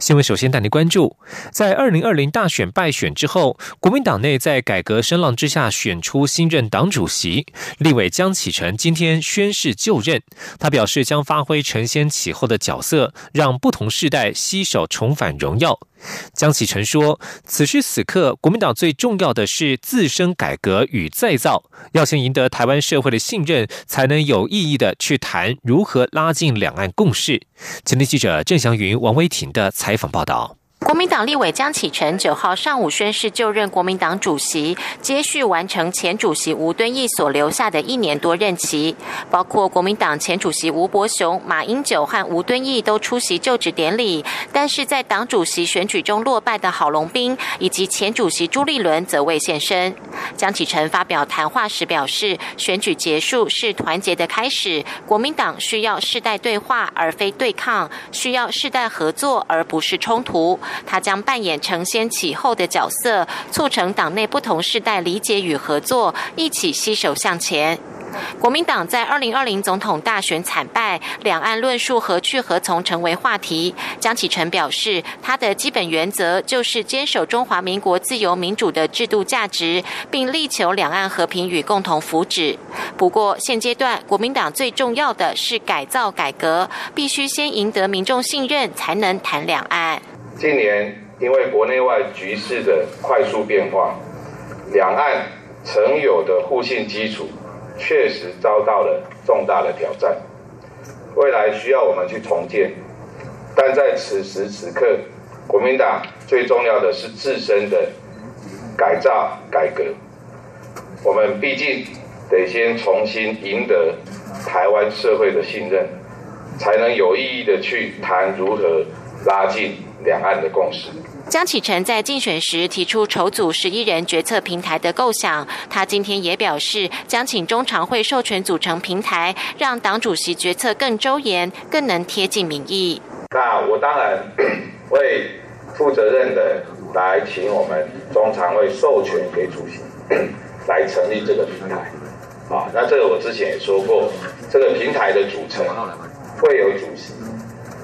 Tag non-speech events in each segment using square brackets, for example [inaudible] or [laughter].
新闻首先带您关注，在二零二零大选败选之后，国民党内在改革声浪之下选出新任党主席，立委江启臣今天宣誓就任。他表示将发挥承先启后的角色，让不同世代携手重返荣耀。江启臣说：“此时此刻，国民党最重要的是自身改革与再造，要先赢得台湾社会的信任，才能有意义的去谈如何拉近两岸共识。”前天记者郑祥云、王威婷的采采访报道。国民党立委江启臣九号上午宣誓就任国民党主席，接续完成前主席吴敦义所留下的一年多任期。包括国民党前主席吴伯雄、马英九和吴敦义都出席就职典礼，但是在党主席选举中落败的郝龙斌以及前主席朱立伦则未现身。江启臣发表谈话时表示，选举结束是团结的开始，国民党需要世代对话而非对抗，需要世代合作而不是冲突。他将扮演承先启后的角色，促成党内不同世代理解与合作，一起携手向前。国民党在二零二零总统大选惨败，两岸论述何去何从成为话题。江启臣表示，他的基本原则就是坚守中华民国自由民主的制度价值，并力求两岸和平与共同福祉。不过，现阶段国民党最重要的是改造改革，必须先赢得民众信任，才能谈两岸。近年因为国内外局势的快速变化，两岸曾有的互信基础确实遭到了重大的挑战。未来需要我们去重建，但在此时此刻，国民党最重要的是自身的改造改革。我们毕竟得先重新赢得台湾社会的信任，才能有意义的去谈如何拉近。两岸的共识。江启臣在竞选时提出筹组十一人决策平台的构想，他今天也表示将请中常会授权组成平台，让党主席决策更周延，更能贴近民意。那我当然 [coughs] 会负责任的来请我们中常会授权给主席 [coughs] 来成立这个平台。啊，那这个我之前也说过，这个平台的组成会有主席。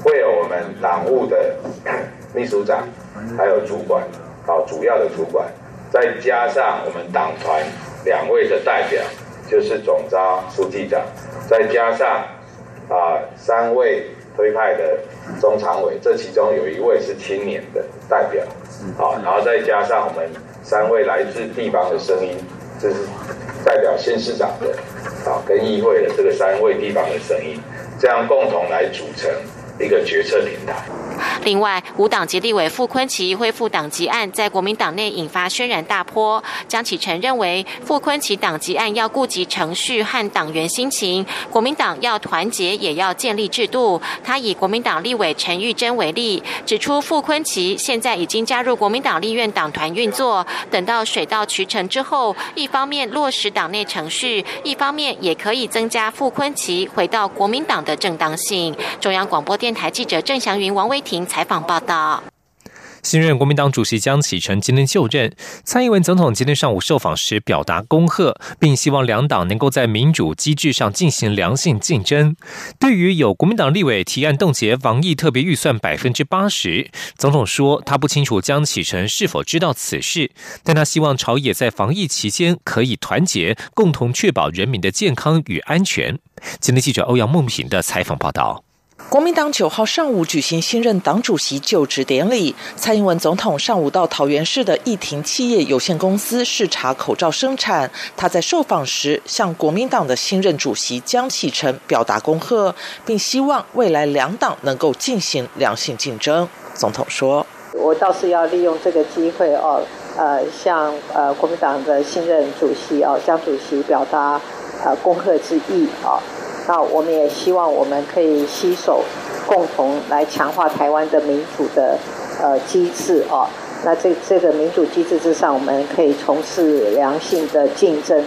会有我们党务的秘书长，还有主管，好主要的主管，再加上我们党团两位的代表，就是总召书记长，再加上啊三位推派的中常委，这其中有一位是青年的代表，好，然后再加上我们三位来自地方的声音，这是代表县市长的，好跟议会的这个三位地方的声音，这样共同来组成。一个决策平台。另外，无党籍立委傅昆奇恢复党籍案，在国民党内引发轩然大波。江启臣认为，傅昆奇党籍案要顾及程序和党员心情，国民党要团结，也要建立制度。他以国民党立委陈玉珍为例，指出傅昆奇现在已经加入国民党立院党团运作，等到水到渠成之后，一方面落实党内程序，一方面也可以增加傅昆奇回到国民党的正当性。中央广播电台记者郑祥云、王威婷。采访报道。新任国民党主席江启臣今天就任，蔡英文总统今天上午受访时表达恭贺，并希望两党能够在民主机制上进行良性竞争。对于有国民党立委提案冻结防疫特别预算百分之八十，总统说他不清楚江启臣是否知道此事，但他希望朝野在防疫期间可以团结，共同确保人民的健康与安全。今天记者欧阳梦平的采访报道。国民党九号上午举行新任党主席就职典礼，蔡英文总统上午到桃园市的义庭企业有限公司视察口罩生产。他在受访时向国民党的新任主席江启臣表达恭贺，并希望未来两党能够进行良性竞争。总统说：“我倒是要利用这个机会哦，呃，向呃国民党的新任主席哦江主席表达呃恭贺之意啊。”那我们也希望我们可以携手，共同来强化台湾的民主的呃机制哦。那这这个民主机制之上，我们可以从事良性的竞争。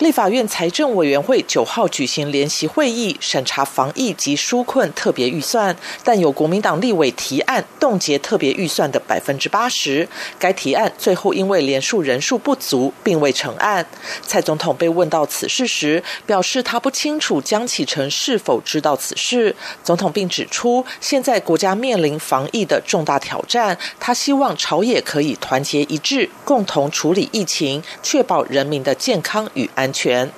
立法院财政委员会九号举行联席会议，审查防疫及纾困特别预算，但有国民党立委提案冻结特别预算的百分之八十。该提案最后因为连署人数不足，并未成案。蔡总统被问到此事时，表示他不清楚江启臣是否知道此事。总统并指出，现在国家面临防疫的重大挑战，他希望朝野可以团结一致，共同处理疫情，确保人民的健康与安。安全，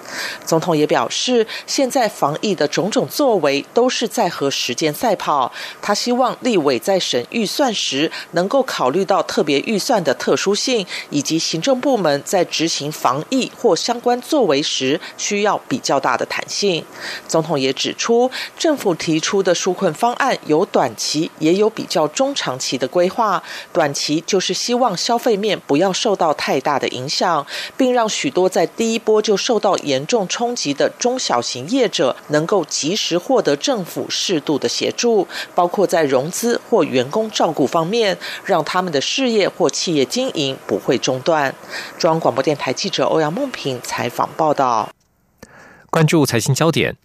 总统也表示，现在防疫的种种作为都是在和时间赛跑。他希望立委在审预算时，能够考虑到特别预算的特殊性，以及行政部门在执行防疫或相关作为时需要比较大的弹性。总统也指出，政府提出的纾困方案有短期，也有比较中长期的规划。短期就是希望消费面不要受到太大的影响，并让许多在第一波就受到严重冲击的中小型业者能够及时获得政府适度的协助，包括在融资或员工照顾方面，让他们的事业或企业经营不会中断。中央广播电台记者欧阳梦平采访报道。关注财经焦点，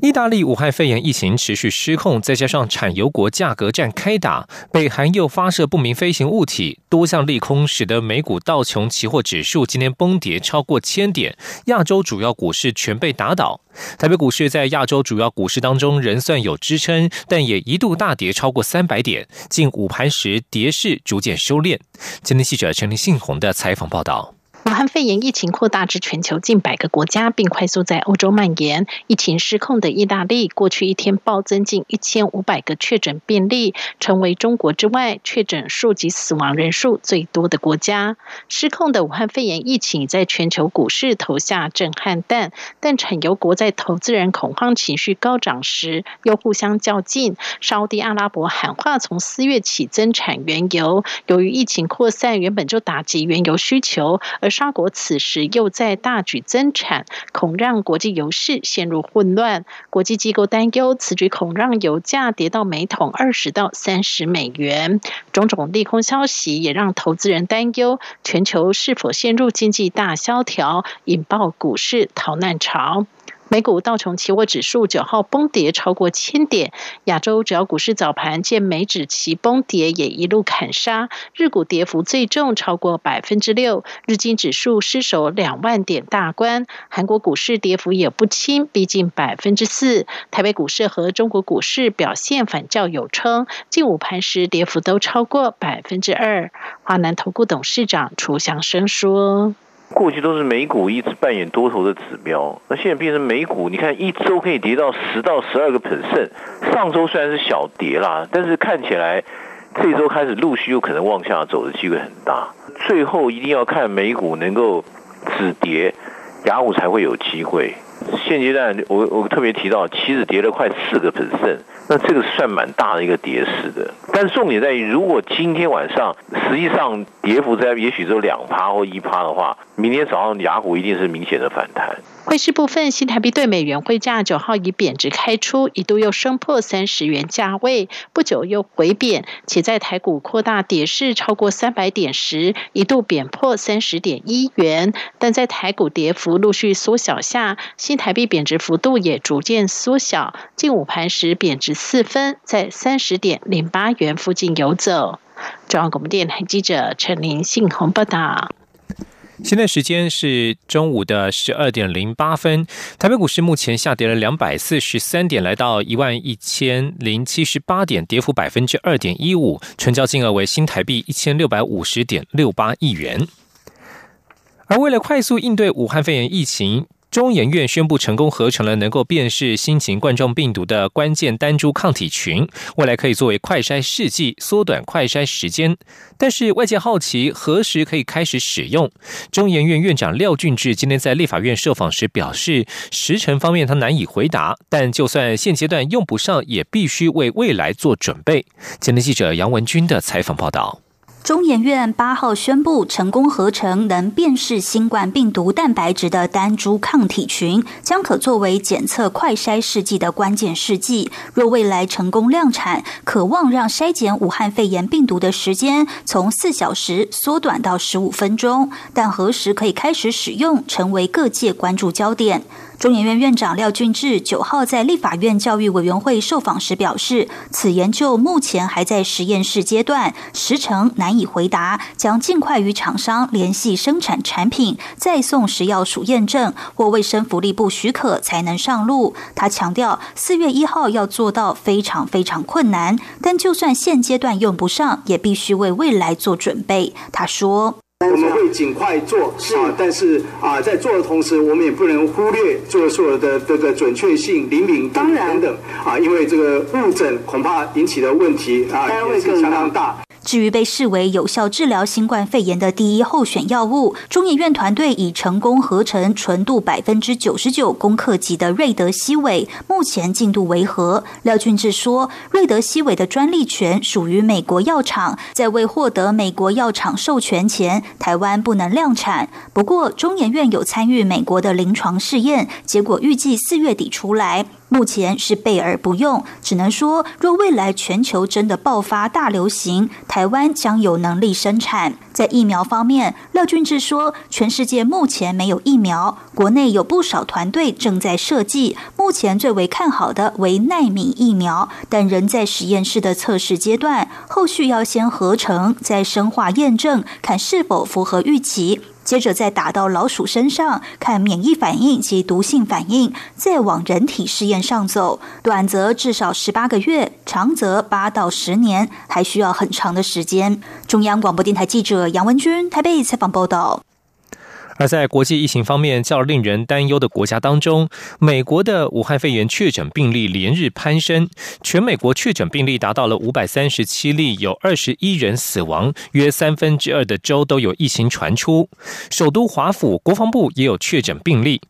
意大利武汉肺炎疫情持续失控，再加上产油国价格战开打，北韩又发射不明飞行物体，多项利空使得美股道琼期货指数今天崩跌超过千点，亚洲主要股市全被打倒。台北股市在亚洲主要股市当中仍算有支撑，但也一度大跌超过三百点，近午盘时跌势逐渐收敛。今天记者陈林信宏的采访报道。武汉肺炎疫情扩大至全球近百个国家，并快速在欧洲蔓延。疫情失控的意大利，过去一天暴增近一千五百个确诊病例，成为中国之外确诊数及死亡人数最多的国家。失控的武汉肺炎疫情在全球股市投下震撼弹，但产油国在投资人恐慌情绪高涨时，又互相较劲。沙地阿拉伯喊话从四月起增产原油，由于疫情扩散，原本就打击原油需求，而沙国此时又在大举增产，恐让国际油市陷入混乱。国际机构担忧此举恐让油价跌到每桶二十到三十美元。种种利空消息也让投资人担忧，全球是否陷入经济大萧条，引爆股市逃难潮。美股道琼期货指数九号崩跌超过千点，亚洲主要股市早盘见美指齐崩跌，也一路砍杀，日股跌幅最重，超过百分之六，日经指数失守两万点大关，韩国股市跌幅也不轻，逼近百分之四，台北股市和中国股市表现反较有称，近午盘时跌幅都超过百分之二。华南投顾董事长楚祥生说。过去都是美股一直扮演多头的指标，那现在变成美股，你看一周可以跌到十到十二个 percent。上周虽然是小跌啦，但是看起来这周开始陆续有可能往下走的机会很大。最后一定要看美股能够止跌，雅虎才会有机会。现阶段我我特别提到，期指跌了快四个 percent。那这个算蛮大的一个跌势的，但重点在于，如果今天晚上实际上跌幅在也许只有两趴或一趴的话，明天早上雅股一定是明显的反弹。汇市部分，新台币对美元汇价九号以贬值开出，一度又升破三十元价位，不久又回贬，且在台股扩大跌势超过三百点时，一度贬破三十点一元。但在台股跌幅陆续缩小下，新台币贬值幅度也逐渐缩小，近午盘时贬值四分，在三十点零八元附近游走。中央广播电台记者陈林信宏报道。现在时间是中午的十二点零八分，台北股市目前下跌了两百四十三点，来到一万一千零七十八点，跌幅百分之二点一五，成交金额为新台币一千六百五十点六八亿元。而为了快速应对武汉肺炎疫情。中研院宣布成功合成了能够辨识新型冠状病毒的关键单株抗体群，未来可以作为快筛试剂，缩短快筛时间。但是外界好奇何时可以开始使用？中研院院长廖俊志今天在立法院受访时表示，时程方面他难以回答，但就算现阶段用不上，也必须为未来做准备。前天记者杨文军的采访报道。中研院八号宣布，成功合成能辨识新冠病毒蛋白质的单株抗体群，将可作为检测快筛试剂的关键试剂。若未来成功量产，可望让筛检武汉肺炎病毒的时间从四小时缩短到十五分钟。但何时可以开始使用，成为各界关注焦点。中研院院长廖俊志九号在立法院教育委员会受访时表示，此研究目前还在实验室阶段，时程难以回答，将尽快与厂商联系生产产品，再送食药署验证或卫生福利部许可才能上路。他强调，四月一号要做到非常非常困难，但就算现阶段用不上，也必须为未来做准备。他说。我们会尽快做啊，但是啊，在做的同时，我们也不能忽略做所有的这个准确性、灵敏度等等啊，因为这个误诊恐怕引起的问题啊也是相当大。至于被视为有效治疗新冠肺炎的第一候选药物，中研院团队已成功合成纯度百分之九十九、攻克级的瑞德西韦，目前进度为何？廖俊志说，瑞德西韦的专利权属于美国药厂，在未获得美国药厂授权前，台湾不能量产。不过，中研院有参与美国的临床试验，结果预计四月底出来。目前是备而不用，只能说，若未来全球真的爆发大流行，台湾将有能力生产。在疫苗方面，廖俊志说，全世界目前没有疫苗，国内有不少团队正在设计。目前最为看好的为奈米疫苗，但仍在实验室的测试阶段，后续要先合成，再生化验证，看是否符合预期。接着再打到老鼠身上，看免疫反应及毒性反应，再往人体试验上走。短则至少十八个月，长则八到十年，还需要很长的时间。中央广播电台记者杨文军台北采访报道。而在国际疫情方面较令人担忧的国家当中，美国的武汉肺炎确诊病例连日攀升，全美国确诊病例达到了五百三十七例，有二十一人死亡，约三分之二的州都有疫情传出。首都华府国防部也有确诊病例。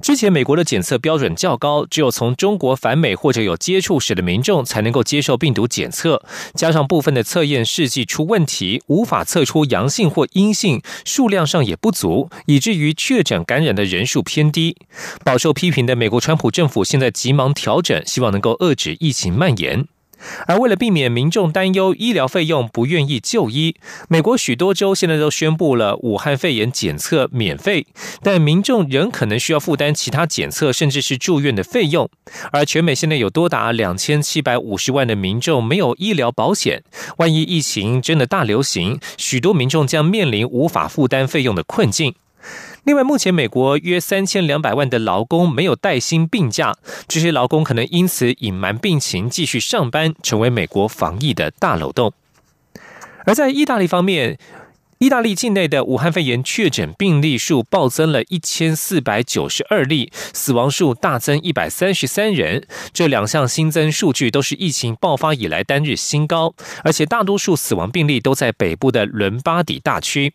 之前美国的检测标准较高，只有从中国返美或者有接触史的民众才能够接受病毒检测，加上部分的测验试剂出问题，无法测出阳性或阴性，数量上也不足。以至于确诊感染的人数偏低，饱受批评的美国川普政府现在急忙调整，希望能够遏制疫情蔓延。而为了避免民众担忧医疗费用，不愿意就医，美国许多州现在都宣布了武汉肺炎检测免费，但民众仍可能需要负担其他检测甚至是住院的费用。而全美现在有多达两千七百五十万的民众没有医疗保险，万一疫情真的大流行，许多民众将面临无法负担费用的困境。另外，目前美国约三千两百万的劳工没有带薪病假，这些劳工可能因此隐瞒病情继续上班，成为美国防疫的大漏洞。而在意大利方面，意大利境内的武汉肺炎确诊病例数暴增了一千四百九十二例，死亡数大增一百三十三人，这两项新增数据都是疫情爆发以来单日新高，而且大多数死亡病例都在北部的伦巴底大区。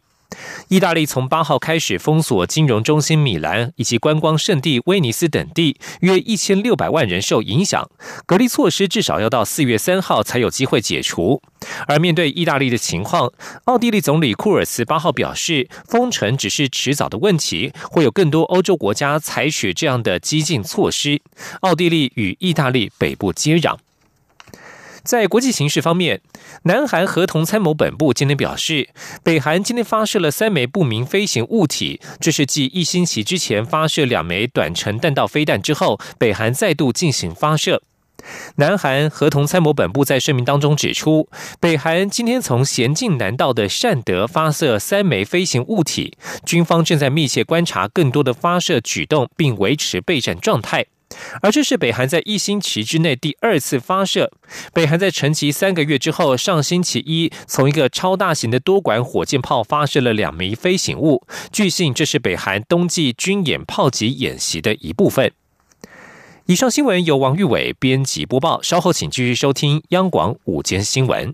意大利从八号开始封锁金融中心米兰以及观光胜地威尼斯等地，约一千六百万人受影响。隔离措施至少要到四月三号才有机会解除。而面对意大利的情况，奥地利总理库尔茨八号表示，封城只是迟早的问题，会有更多欧洲国家采取这样的激进措施。奥地利与意大利北部接壤。在国际形势方面，南韩合同参谋本部今天表示，北韩今天发射了三枚不明飞行物体，这是继一星期之前发射两枚短程弹道飞弹之后，北韩再度进行发射。南韩合同参谋本部在声明当中指出，北韩今天从咸镜南道的善德发射三枚飞行物体，军方正在密切观察更多的发射举动，并维持备战状态。而这是北韩在一星期之内第二次发射。北韩在沉寂三个月之后，上星期一从一个超大型的多管火箭炮发射了两枚飞行物。据信，这是北韩冬季军演炮击演习的一部分。以上新闻由王玉伟编辑播报。稍后请继续收听央广午间新闻。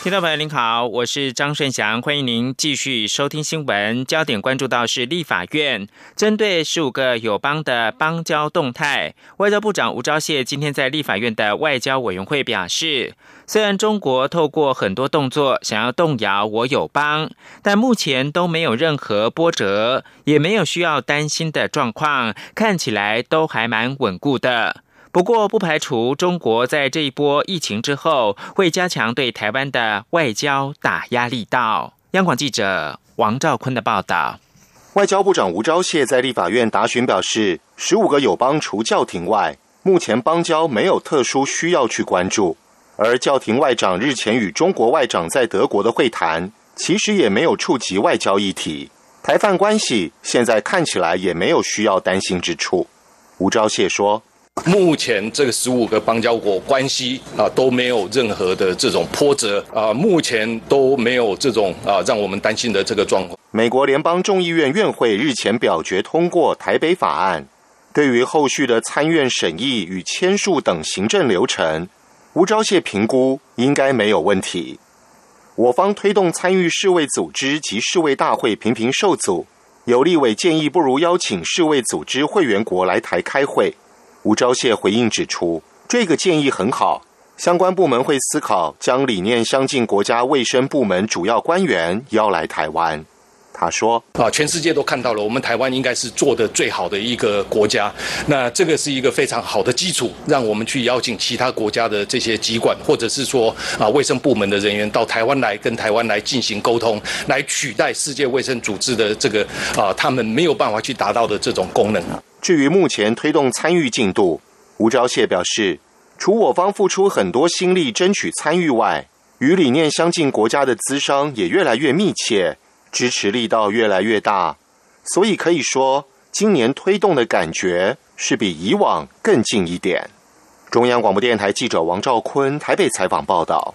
听众朋友您好，我是张顺祥，欢迎您继续收听新闻。焦点关注到是立法院针对十五个友邦的邦交动态，外交部长吴钊燮今天在立法院的外交委员会表示，虽然中国透过很多动作想要动摇我友邦，但目前都没有任何波折，也没有需要担心的状况，看起来都还蛮稳固的。不过，不排除中国在这一波疫情之后会加强对台湾的外交打压力道。央广记者王兆坤的报道。外交部长吴钊燮在立法院答询表示，十五个友邦除教廷外，目前邦交没有特殊需要去关注。而教廷外长日前与中国外长在德国的会谈，其实也没有触及外交议题。台泛关系现在看起来也没有需要担心之处。吴钊燮说。目前这个十五个邦交国关系啊都没有任何的这种波折啊，目前都没有这种啊让我们担心的这个状况。美国联邦众议院院会日前表决通过台北法案，对于后续的参院审议与签署等行政流程，吴钊燮评估应该没有问题。我方推动参与世卫组织及世卫大会频频受阻，有立委建议不如邀请世卫组织会员国来台开会。吴钊燮回应指出，这个建议很好，相关部门会思考将理念相近国家卫生部门主要官员邀来台湾。他说：“啊，全世界都看到了，我们台湾应该是做的最好的一个国家。那这个是一个非常好的基础，让我们去邀请其他国家的这些机关，或者是说啊卫生部门的人员到台湾来，跟台湾来进行沟通，来取代世界卫生组织的这个啊他们没有办法去达到的这种功能。”至于目前推动参与进度，吴钊燮表示，除我方付出很多心力争取参与外，与理念相近国家的资商也越来越密切，支持力道越来越大，所以可以说，今年推动的感觉是比以往更近一点。中央广播电台记者王兆坤台北采访报道。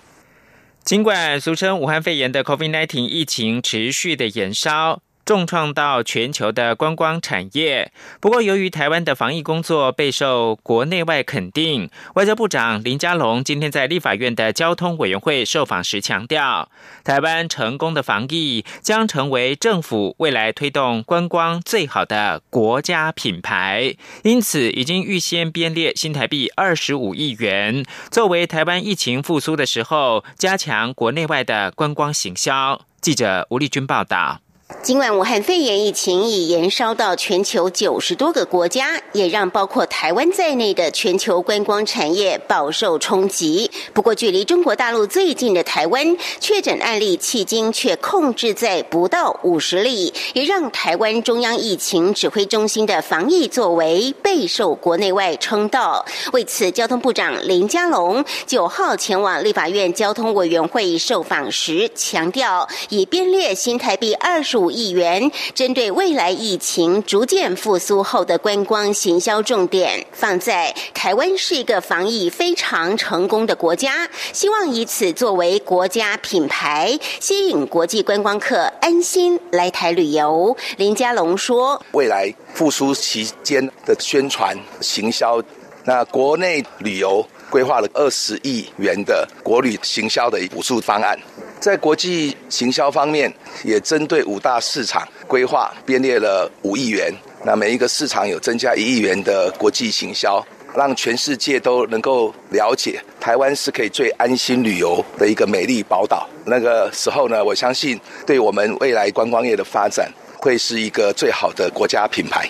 尽管俗称武汉肺炎的 COVID-19 疫情持续的延烧。重创到全球的观光产业。不过，由于台湾的防疫工作备受国内外肯定，外交部长林佳龙今天在立法院的交通委员会受访时强调，台湾成功的防疫将成为政府未来推动观光最好的国家品牌。因此，已经预先编列新台币二十五亿元，作为台湾疫情复苏的时候加强国内外的观光行销。记者吴丽君报道。尽管武汉肺炎疫情已延烧到全球九十多个国家，也让包括台湾在内的全球观光产业饱受冲击。不过，距离中国大陆最近的台湾，确诊案例迄今却控制在不到五十例，也让台湾中央疫情指挥中心的防疫作为备受国内外称道。为此，交通部长林佳龙九号前往立法院交通委员会受访时强调，已编列新台币二十五。五亿元针对未来疫情逐渐复苏后的观光行销重点，放在台湾是一个防疫非常成功的国家，希望以此作为国家品牌，吸引国际观光客安心来台旅游。林佳龙说：“未来复苏期间的宣传行销，那国内旅游规划了二十亿元的国旅行销的补助方案。”在国际行销方面，也针对五大市场规划编列了五亿元。那每一个市场有增加一亿元的国际行销，让全世界都能够了解台湾是可以最安心旅游的一个美丽宝岛。那个时候呢，我相信对我们未来观光业的发展会是一个最好的国家品牌。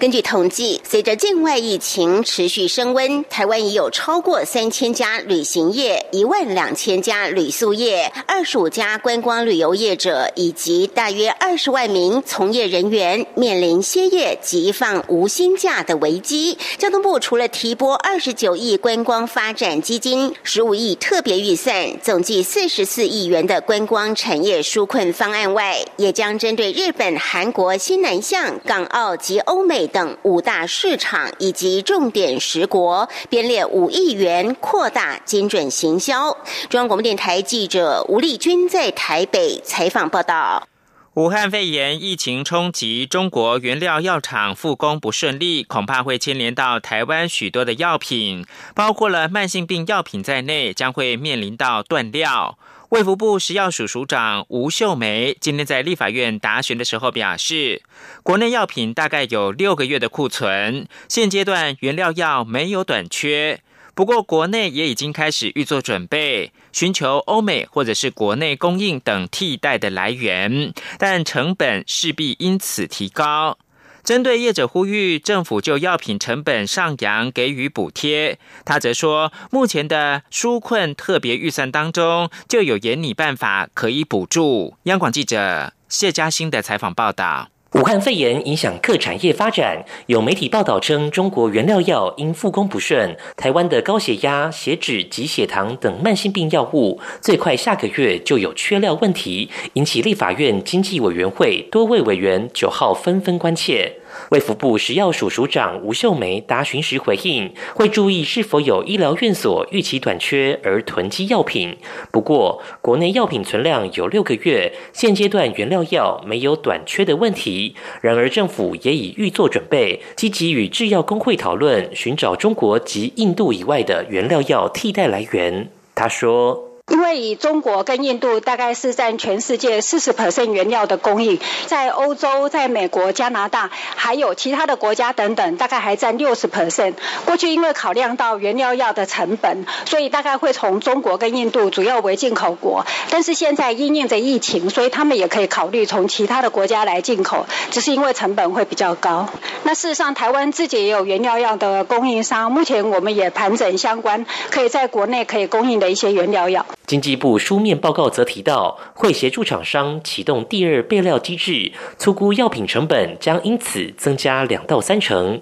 根据统计，随着境外疫情持续升温，台湾已有超过三千家旅行业、一万两千家旅宿业、二十五家观光旅游业者以及大约二十万名从业人员面临歇业及放无薪假的危机。交通部除了提拨二十九亿观光发展基金、十五亿特别预算，总计四十四亿元的观光产业纾困方案外，也将针对日本、韩韩国、新南向、港澳及欧美等五大市场以及重点十国，编列五亿元扩大精准行销。中央广播电台记者吴丽君在台北采访报道。武汉肺炎疫情冲击中国原料药厂复工不顺利，恐怕会牵连到台湾许多的药品，包括了慢性病药品在内，将会面临到断料。卫福部食药署署长吴秀梅今天在立法院答询的时候表示，国内药品大概有六个月的库存，现阶段原料药没有短缺。不过，国内也已经开始预做准备，寻求欧美或者是国内供应等替代的来源，但成本势必因此提高。针对业者呼吁政府就药品成本上扬给予补贴，他则说，目前的纾困特别预算当中就有研拟办法可以补助。央广记者谢嘉欣的采访报道。武汉肺炎影响各产业发展，有媒体报道称，中国原料药因复工不顺，台湾的高血压、血脂及血糖等慢性病药物，最快下个月就有缺料问题，引起立法院经济委员会多位委员九号纷纷关切。卫福部食药署署长吴秀梅答询时回应，会注意是否有医疗院所预期短缺而囤积药品。不过，国内药品存量有六个月，现阶段原料药没有短缺的问题。然而，政府也已预做准备，积极与制药工会讨论，寻找中国及印度以外的原料药替代来源。他说。因为以中国跟印度大概是占全世界四十 percent 原料的供应，在欧洲、在美国、加拿大，还有其他的国家等等，大概还占六十 percent。过去因为考量到原料药的成本，所以大概会从中国跟印度主要为进口国。但是现在因应着疫情，所以他们也可以考虑从其他的国家来进口，只是因为成本会比较高。那事实上，台湾自己也有原料药的供应商，目前我们也盘整相关可以在国内可以供应的一些原料药。经济部书面报告则提到，会协助厂商启动第二备料机制，粗估药品成本将因此增加两到三成。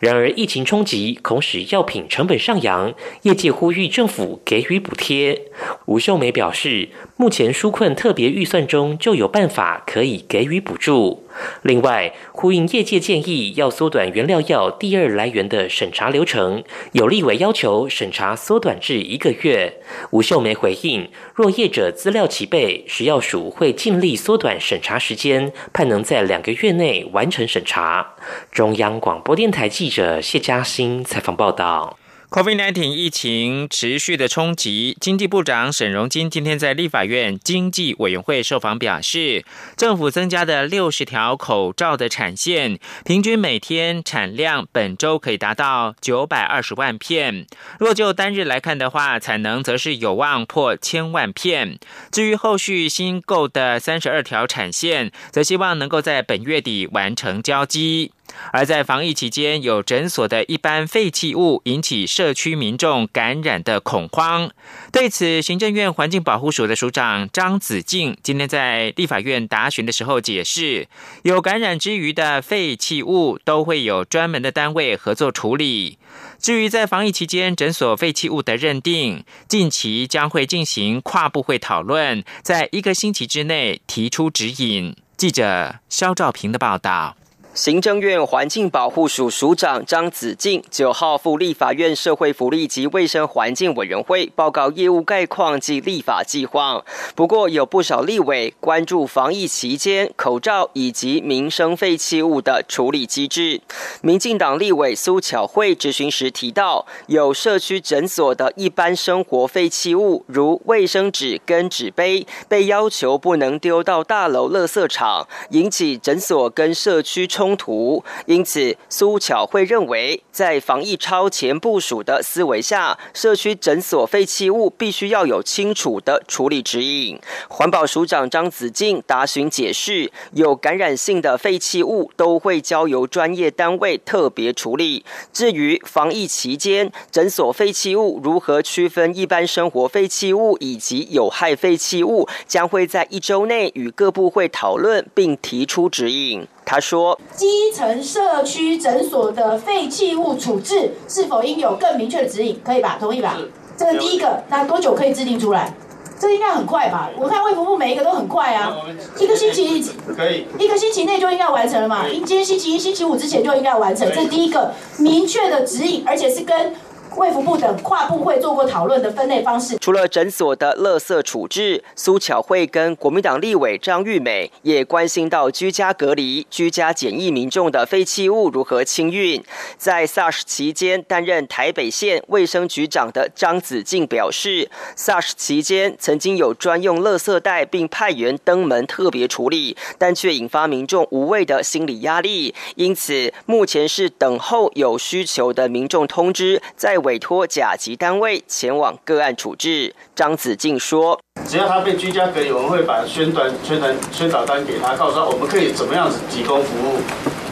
然而，疫情冲击恐使药品成本上扬，业界呼吁政府给予补贴。吴秀梅表示，目前纾困特别预算中就有办法可以给予补助。另外，呼应业界建议，要缩短原料药第二来源的审查流程，有立委要求审查缩短至一个月。吴秀梅回应，若业者资料齐备，食药署会尽力缩短审查时间，盼能在两个月内完成审查。中央广播电台记者谢嘉欣采访报道。COVID-19 疫情持续的冲击，经济部长沈荣金今天在立法院经济委员会受访表示，政府增加的六十条口罩的产线，平均每天产量本周可以达到九百二十万片。若就单日来看的话，产能则是有望破千万片。至于后续新购的三十二条产线，则希望能够在本月底完成交机。而在防疫期间，有诊所的一般废弃物引起社区民众感染的恐慌。对此，行政院环境保护署的署长张子静今天在立法院答询的时候解释，有感染之余的废弃物都会有专门的单位合作处理。至于在防疫期间诊所废弃物的认定，近期将会进行跨部会讨论，在一个星期之内提出指引。记者肖兆平的报道。行政院环境保护署署长张子静九号赴立法院社会福利及卫生环境委员会报告业务概况及立法计划。不过，有不少立委关注防疫期间口罩以及民生废弃物的处理机制。民进党立委苏巧慧质询时提到，有社区诊所的一般生活废弃物，如卫生纸跟纸杯，被要求不能丢到大楼垃圾场，引起诊所跟社区冲。冲突。因此，苏巧慧认为，在防疫超前部署的思维下，社区诊所废弃物必须要有清楚的处理指引。环保署长张子静答询解释，有感染性的废弃物都会交由专业单位特别处理。至于防疫期间诊所废弃物如何区分一般生活废弃物以及有害废弃物，将会在一周内与各部会讨论并提出指引。他说：“基层社区诊所的废弃物处置是否应有更明确的指引？可以吧？同意吧？这是第一个。那多久可以制定出来？这应该很快吧？我看卫福部每一个都很快啊，一个星期可以，一个星期内就应该完成了嘛。今天星期一、星期五之前就应该完成。这是第一个明确的指引，而且是跟。”卫福部等跨部会做过讨论的分类方式。除了诊所的垃圾处置，苏巧慧跟国民党立委张玉美也关心到居家隔离、居家检疫民众的废弃物如何清运。在 SARS 期间担任台北县卫生局长的张子静表示，SARS 期间曾经有专用垃圾袋，并派员登门特别处理，但却引发民众无谓的心理压力。因此，目前是等候有需求的民众通知，在。委托甲级单位前往个案处置。张子敬说：“只要他被居家隔离，我们会把宣传、宣传、宣导单给他，告诉他我们可以怎么样子提供服务。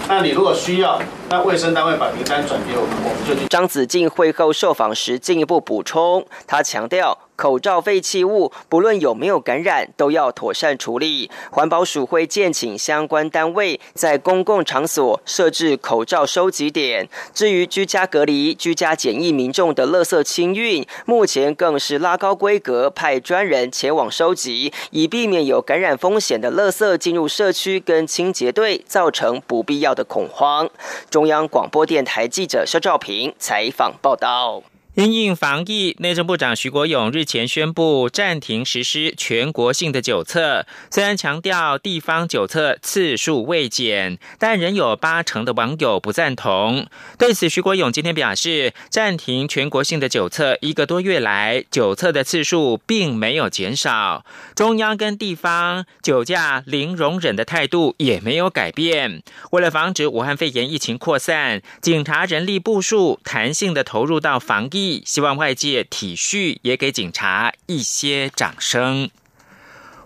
那你如果需要，那卫生单位把名单转给我们，我们就去。”张子敬会后受访时进一步补充，他强调。口罩废弃物不论有没有感染，都要妥善处理。环保署会建请相关单位在公共场所设置口罩收集点。至于居家隔离、居家检疫民众的垃圾清运，目前更是拉高规格，派专人前往收集，以避免有感染风险的垃圾进入社区跟清洁队，造成不必要的恐慌。中央广播电台记者肖兆平采访报道。因应防疫，内政部长徐国勇日前宣布暂停实施全国性的酒测。虽然强调地方酒测次数未减，但仍有八成的网友不赞同。对此，徐国勇今天表示，暂停全国性的酒测一个多月来，酒测的次数并没有减少，中央跟地方酒驾零容忍的态度也没有改变。为了防止武汉肺炎疫情扩散，警察人力部署弹性的投入到防疫。希望外界体恤，也给警察一些掌声。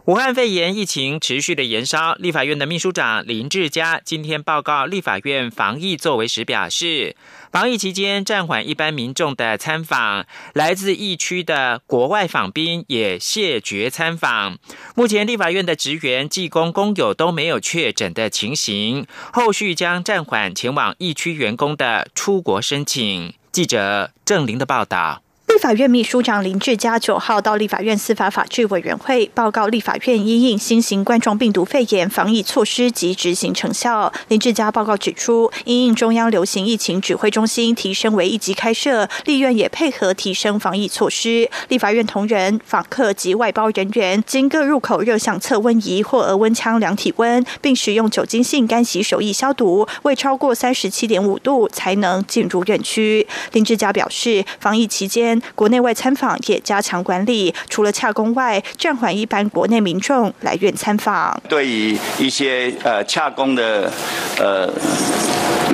武汉肺炎疫情持续的延烧，立法院的秘书长林志佳今天报告立法院防疫作为时表示，防疫期间暂缓一般民众的参访，来自疫区的国外访宾也谢绝参访。目前立法院的职员、技工、工友都没有确诊的情形，后续将暂缓前往疫区员工的出国申请。记者郑玲的报道。法院秘书长林志嘉九号到立法院司法法制委员会报告立法院因应新型冠状病毒肺炎防疫措施及执行成效。林志嘉报告指出，因应中央流行疫情指挥中心提升为一级开设，立院也配合提升防疫措施。立法院同仁、访客及外包人员经各入口热像测温仪或额温枪量体温，并使用酒精性干洗手液消毒，未超过三十七点五度才能进入院区。林志嘉表示，防疫期间。国内外参访也加强管理，除了洽公外，暂缓一般国内民众来院参访。对于一些呃洽公的呃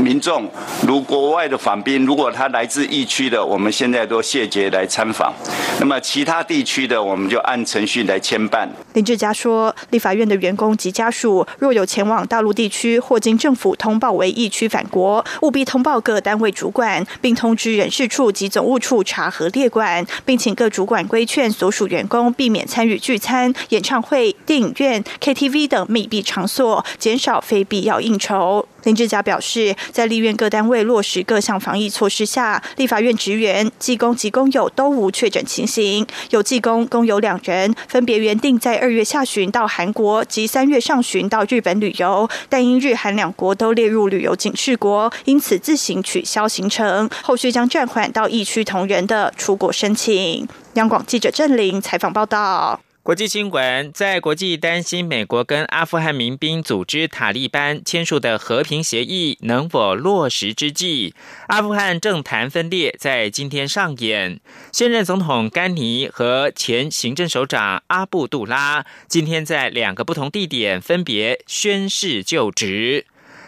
民众，如国外的访宾，如果他来自疫区的，我们现在都谢绝来参访。那么其他地区的，我们就按程序来牵办。林志佳说，立法院的员工及家属若有前往大陆地区或经政府通报为疫区返国，务必通报各单位主管，并通知人事处及总务处查核列会馆，并请各主管规劝所属员工避免参与聚餐、演唱会、电影院、KTV 等密闭场所，减少非必要应酬。林志嘉表示，在立院各单位落实各项防疫措施下，立法院职员、技工及工友都无确诊情形。有技工、工友两人分别原定在二月下旬到韩国及三月上旬到日本旅游，但因日韩两国都列入旅游警示国，因此自行取消行程。后续将暂缓到疫区同仁的出国申请。央广记者郑玲采访报道。国际新闻：在国际担心美国跟阿富汗民兵组织塔利班签署的和平协议能否落实之际，阿富汗政坛分裂在今天上演。现任总统甘尼和前行政首长阿布杜拉今天在两个不同地点分别宣誓就职。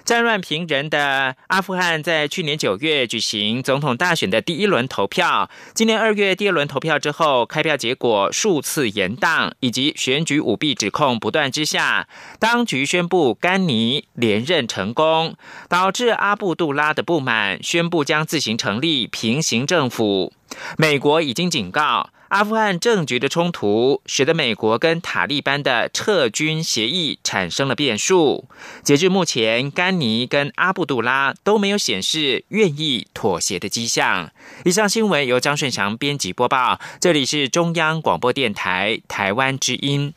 战乱频仍的阿富汗在去年九月举行总统大选的第一轮投票，今年二月第二轮投票之后，开票结果数次延宕，以及选举舞弊指控不断之下，当局宣布甘尼连任成功，导致阿布杜拉的不满，宣布将自行成立平行政府。美国已经警告。阿富汗政局的冲突，使得美国跟塔利班的撤军协议产生了变数。截至目前，甘尼跟阿布杜拉都没有显示愿意妥协的迹象。以上新闻由张顺祥编辑播报，这里是中央广播电台台湾之音。